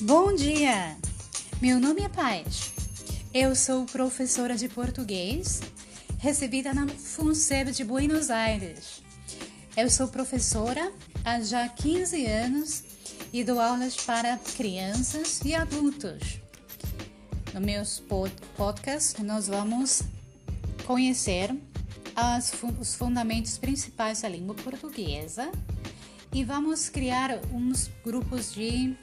Bom dia! Meu nome é Paz. Eu sou professora de português, recebida na FUNSEB de Buenos Aires. Eu sou professora há já 15 anos e dou aulas para crianças e adultos. No meus podcasts, nós vamos conhecer as, os fundamentos principais da língua portuguesa e vamos criar uns grupos de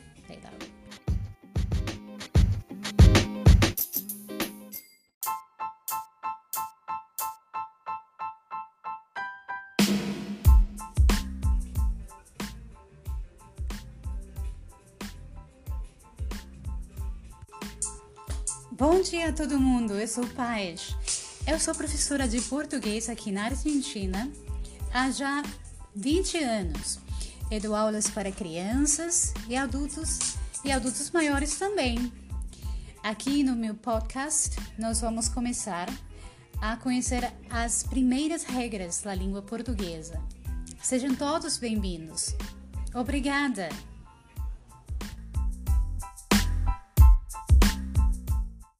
Bom dia a todo mundo, eu sou Paz. Eu sou professora de português aqui na Argentina há já 20 anos. Eu dou aulas para crianças e adultos e adultos maiores também. Aqui no meu podcast, nós vamos começar a conhecer as primeiras regras da língua portuguesa. Sejam todos bem-vindos. Obrigada!